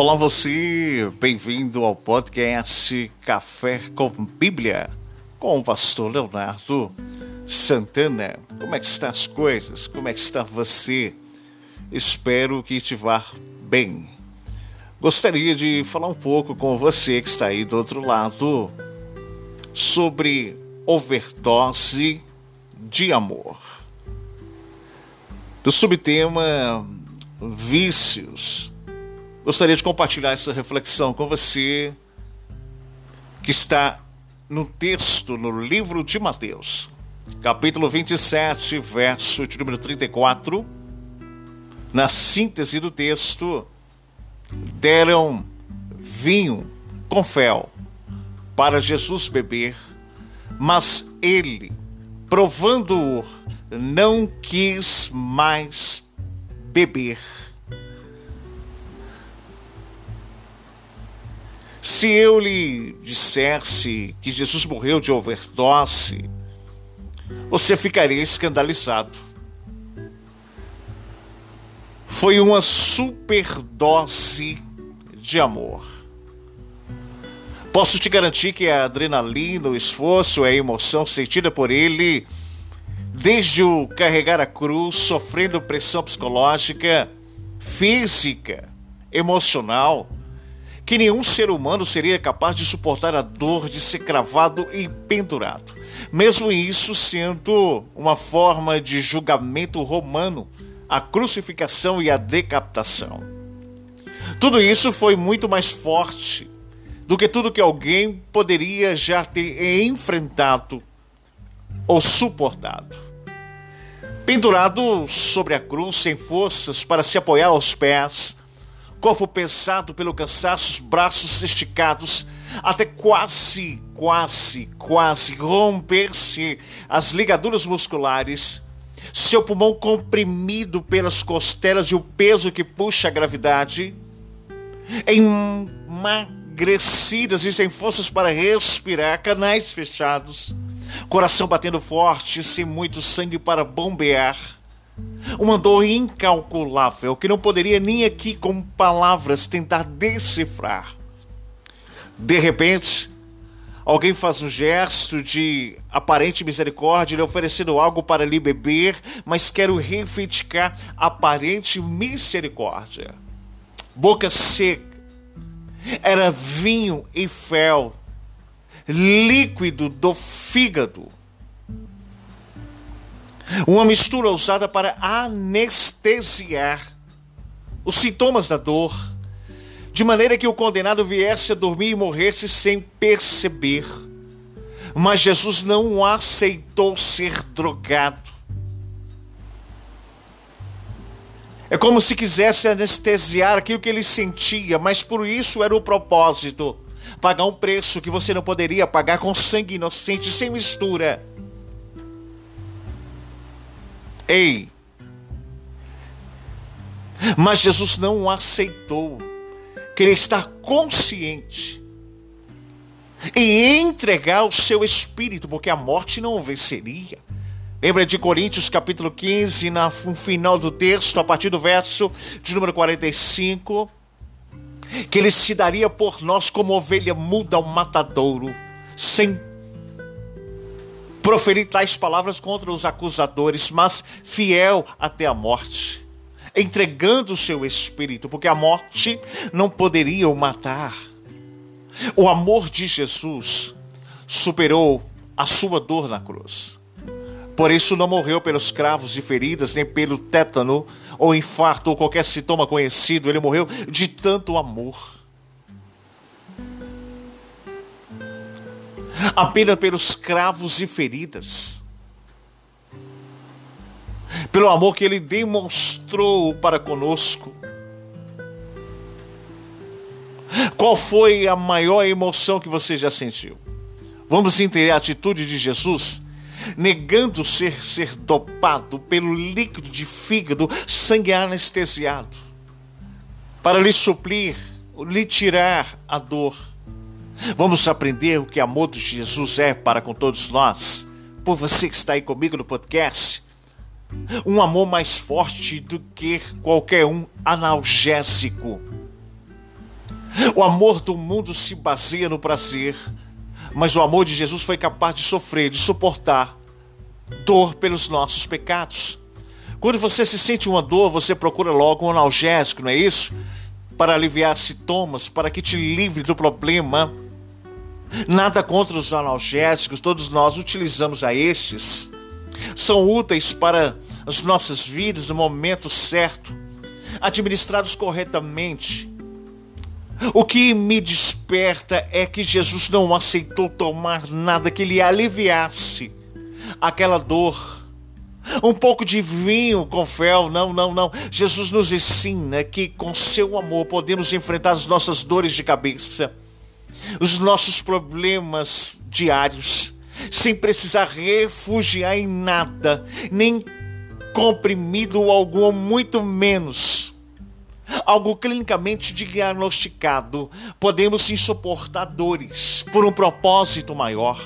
Olá você, bem-vindo ao podcast Café com Bíblia com o pastor Leonardo Santana. Como é que estão as coisas? Como é que está você? Espero que te vá bem. Gostaria de falar um pouco com você que está aí do outro lado sobre overdose de amor. Do subtema vícios. Gostaria de compartilhar essa reflexão com você que está no texto no livro de Mateus, capítulo 27, verso de número 34. Na síntese do texto, deram vinho com fel para Jesus beber, mas ele, provando-o, não quis mais beber. Se eu lhe dissesse que Jesus morreu de overdose, você ficaria escandalizado. Foi uma superdose de amor. Posso te garantir que a adrenalina, o esforço, a emoção sentida por ele desde o carregar a cruz, sofrendo pressão psicológica, física, emocional, que nenhum ser humano seria capaz de suportar a dor de ser cravado e pendurado, mesmo isso sendo uma forma de julgamento romano, a crucificação e a decapitação. Tudo isso foi muito mais forte do que tudo que alguém poderia já ter enfrentado ou suportado pendurado sobre a cruz, sem forças para se apoiar aos pés, corpo pesado pelo cansaço, braços esticados, até quase, quase, quase romper-se as ligaduras musculares, seu pulmão comprimido pelas costelas e o peso que puxa a gravidade, emagrecidas e sem forças para respirar, canais fechados coração batendo forte, sem muito sangue para bombear. Uma dor incalculável que não poderia nem aqui com palavras tentar decifrar. De repente, alguém faz um gesto de aparente misericórdia, lhe oferecendo algo para lhe beber, mas quero reivindicar aparente misericórdia. Boca seca. Era vinho e fel líquido do fígado. Uma mistura usada para anestesiar os sintomas da dor, de maneira que o condenado viesse a dormir e morresse sem perceber. Mas Jesus não aceitou ser drogado. É como se quisesse anestesiar aquilo que ele sentia, mas por isso era o propósito pagar um preço que você não poderia pagar com sangue inocente, sem mistura. Ei! Mas Jesus não aceitou. Queria estar consciente e entregar o seu espírito, porque a morte não o venceria. Lembra de Coríntios capítulo 15, no final do texto, a partir do verso de número 45? que ele se daria por nós como ovelha muda ao matadouro, sem proferir tais palavras contra os acusadores, mas fiel até a morte, entregando o seu espírito, porque a morte não poderia o matar. O amor de Jesus superou a sua dor na cruz. Por isso não morreu pelos cravos e feridas, nem pelo tétano, ou infarto, ou qualquer sintoma conhecido. Ele morreu de tanto amor. Apenas pelos cravos e feridas. Pelo amor que ele demonstrou para conosco. Qual foi a maior emoção que você já sentiu? Vamos entender a atitude de Jesus? negando ser ser dopado pelo líquido de fígado, sangue anestesiado, para lhe suprir, lhe tirar a dor. Vamos aprender o que amor de Jesus é para com todos nós. Por você que está aí comigo no podcast, um amor mais forte do que qualquer um analgésico. O amor do mundo se baseia no prazer, mas o amor de Jesus foi capaz de sofrer, de suportar dor pelos nossos pecados. Quando você se sente uma dor, você procura logo um analgésico, não é isso? Para aliviar sintomas, para que te livre do problema. Nada contra os analgésicos, todos nós utilizamos a estes. São úteis para as nossas vidas no momento certo, administrados corretamente. O que me desperta é que Jesus não aceitou tomar nada que lhe aliviasse aquela dor. Um pouco de vinho com fel, não, não, não. Jesus nos ensina que com seu amor podemos enfrentar as nossas dores de cabeça, os nossos problemas diários, sem precisar refugiar em nada, nem comprimido algum, muito menos algo clinicamente diagnosticado. Podemos sim suportar dores por um propósito maior.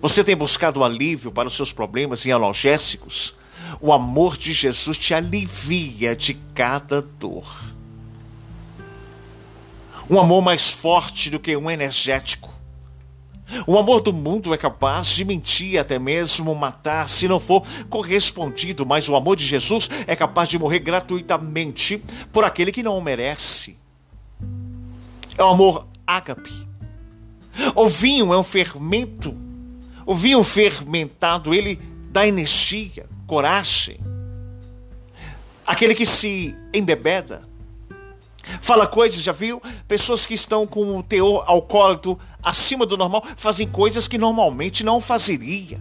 Você tem buscado alívio para os seus problemas em analgésicos? O amor de Jesus te alivia de cada dor. Um amor mais forte do que um energético. O amor do mundo é capaz de mentir, até mesmo matar, se não for correspondido, mas o amor de Jesus é capaz de morrer gratuitamente por aquele que não o merece. É o amor ágape. O vinho é um fermento o vinho fermentado, ele dá energia, coragem. Aquele que se embebeda, fala coisas, já viu? Pessoas que estão com o teor alcoólico acima do normal fazem coisas que normalmente não fazeria.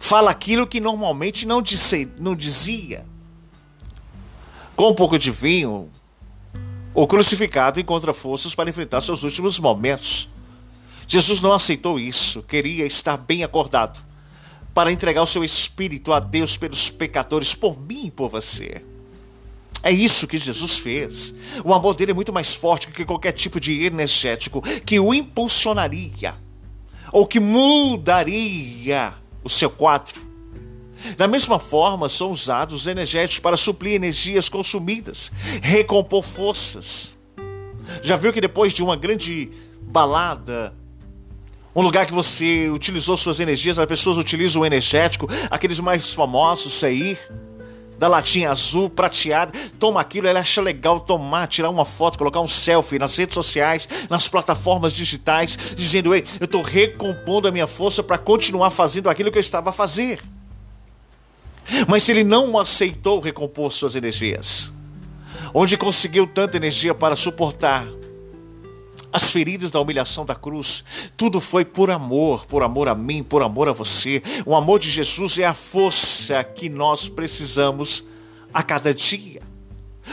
Fala aquilo que normalmente não, disse, não dizia. Com um pouco de vinho, o crucificado encontra forças para enfrentar seus últimos momentos. Jesus não aceitou isso, queria estar bem acordado para entregar o seu espírito a Deus pelos pecadores, por mim e por você. É isso que Jesus fez. O amor dele é muito mais forte que qualquer tipo de energético que o impulsionaria ou que mudaria o seu quadro. Da mesma forma, são usados os energéticos para suprir energias consumidas, recompor forças. Já viu que depois de uma grande balada, um lugar que você utilizou suas energias, as pessoas utilizam o energético, aqueles mais famosos, sair da latinha azul, prateada, toma aquilo, ele acha legal tomar, tirar uma foto, colocar um selfie nas redes sociais, nas plataformas digitais, dizendo: Ei, eu estou recompondo a minha força para continuar fazendo aquilo que eu estava a fazer. Mas se ele não aceitou recompor suas energias, onde conseguiu tanta energia para suportar as feridas da humilhação da cruz. Tudo foi por amor, por amor a mim, por amor a você. O amor de Jesus é a força que nós precisamos a cada dia.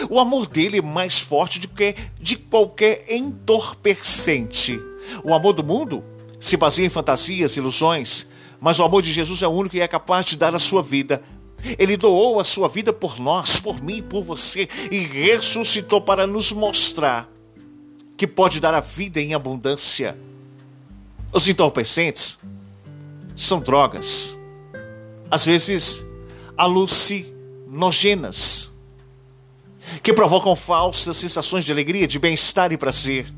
O amor dele é mais forte do que de qualquer entorpecente. O amor do mundo se baseia em fantasias, ilusões, mas o amor de Jesus é o único que é capaz de dar a sua vida ele doou a sua vida por nós, por mim por você, e ressuscitou para nos mostrar que pode dar a vida em abundância. Os entorpecentes são drogas, às vezes alucinogenas, que provocam falsas sensações de alegria, de bem-estar e prazer.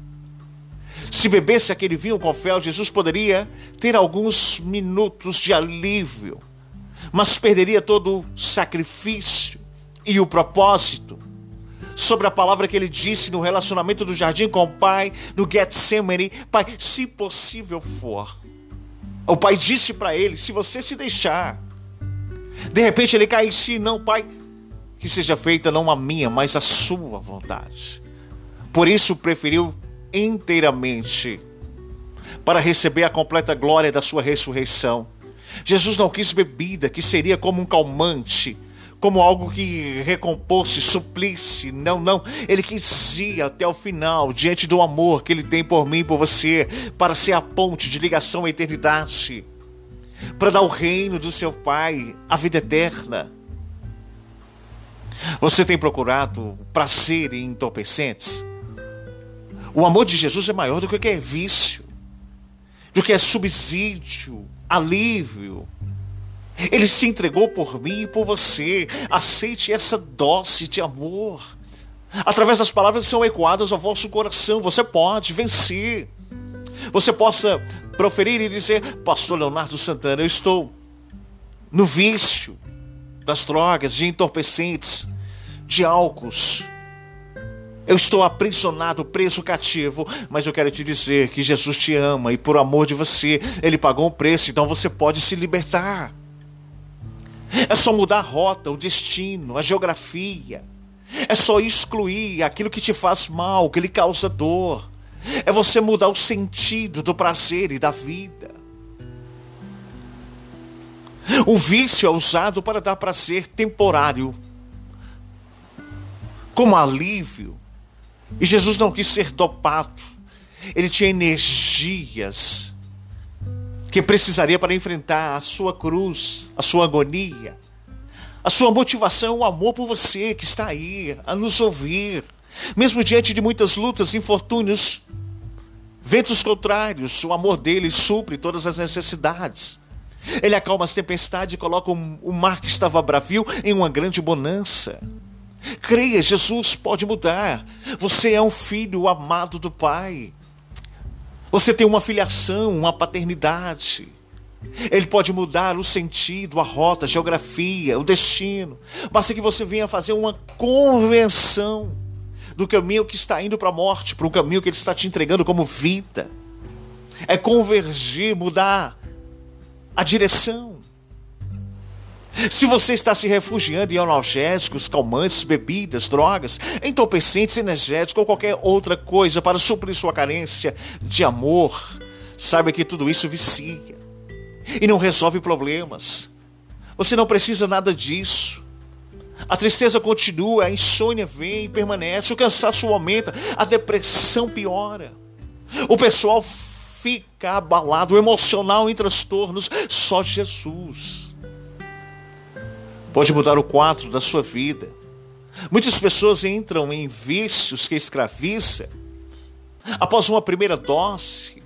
Se bebesse aquele vinho com fel, Jesus poderia ter alguns minutos de alívio, mas perderia todo o sacrifício e o propósito sobre a palavra que ele disse no relacionamento do jardim com o pai, no Getsemane: Pai, se possível for. O pai disse para ele: Se você se deixar, de repente ele cai em si, não, pai, que seja feita não a minha, mas a sua vontade. Por isso preferiu inteiramente para receber a completa glória da sua ressurreição. Jesus não quis bebida, que seria como um calmante como algo que recomposse, suplisse. Não, não. Ele quis ir até o final, diante do amor que ele tem por mim por você, para ser a ponte de ligação à eternidade, para dar o reino do seu Pai, a vida eterna. Você tem procurado prazer em entorpecentes? O amor de Jesus é maior do que é vício, do que é subsídio, alívio, ele se entregou por mim e por você. Aceite essa dose de amor. através das palavras que são ecoadas ao vosso coração. Você pode vencer. Você possa proferir e dizer: Pastor Leonardo Santana, eu estou no vício das drogas, de entorpecentes, de álcools. Eu estou aprisionado, preso, cativo, mas eu quero te dizer que Jesus te ama e por amor de você, ele pagou um preço, então você pode se libertar. É só mudar a rota, o destino, a geografia. É só excluir aquilo que te faz mal, que lhe causa dor. É você mudar o sentido do prazer e da vida. O vício é usado para dar prazer temporário, como alívio. E Jesus não quis ser dopado. Ele tinha energias que precisaria para enfrentar a sua cruz, a sua agonia. A sua motivação, o amor por você que está aí a nos ouvir, mesmo diante de muitas lutas, infortúnios, ventos contrários, o amor dele supre todas as necessidades. Ele acalma as tempestades e coloca o mar que estava bravio em uma grande bonança. Creia, Jesus pode mudar. Você é um filho amado do Pai. Você tem uma filiação, uma paternidade. Ele pode mudar o sentido, a rota, a geografia, o destino. Basta que você venha fazer uma convenção do caminho que está indo para a morte, para o caminho que ele está te entregando como vida. É convergir, mudar a direção. Se você está se refugiando em analgésicos, calmantes, bebidas, drogas, entorpecentes, energéticos ou qualquer outra coisa para suprir sua carência de amor, saiba que tudo isso vicia e não resolve problemas. Você não precisa nada disso. A tristeza continua, a insônia vem e permanece, o cansaço aumenta, a depressão piora. O pessoal fica abalado, o emocional em transtornos, só Jesus pode mudar o quadro da sua vida. Muitas pessoas entram em vícios que escraviza após uma primeira dose,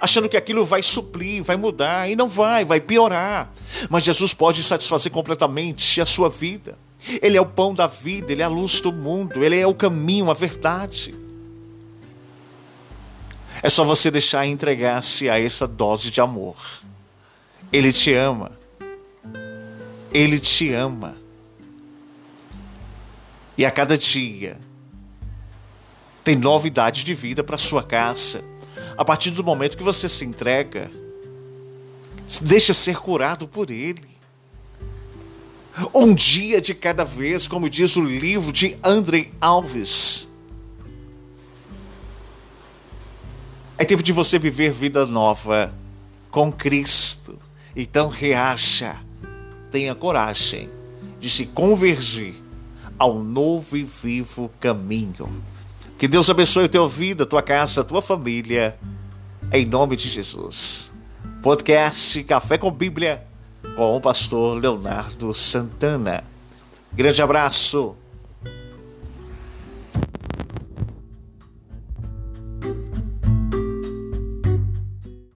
achando que aquilo vai suprir, vai mudar, e não vai, vai piorar. Mas Jesus pode satisfazer completamente a sua vida. Ele é o pão da vida, ele é a luz do mundo, ele é o caminho, a verdade. É só você deixar entregar-se a essa dose de amor. Ele te ama. Ele te ama. E a cada dia tem novidade de vida para sua casa. A partir do momento que você se entrega, deixa ser curado por Ele. Um dia de cada vez, como diz o livro de André Alves. É tempo de você viver vida nova com Cristo. Então reaja tenha coragem de se convergir ao novo e vivo caminho. Que Deus abençoe a tua vida, a tua casa, a tua família, em nome de Jesus. Podcast Café com Bíblia com o pastor Leonardo Santana. Grande abraço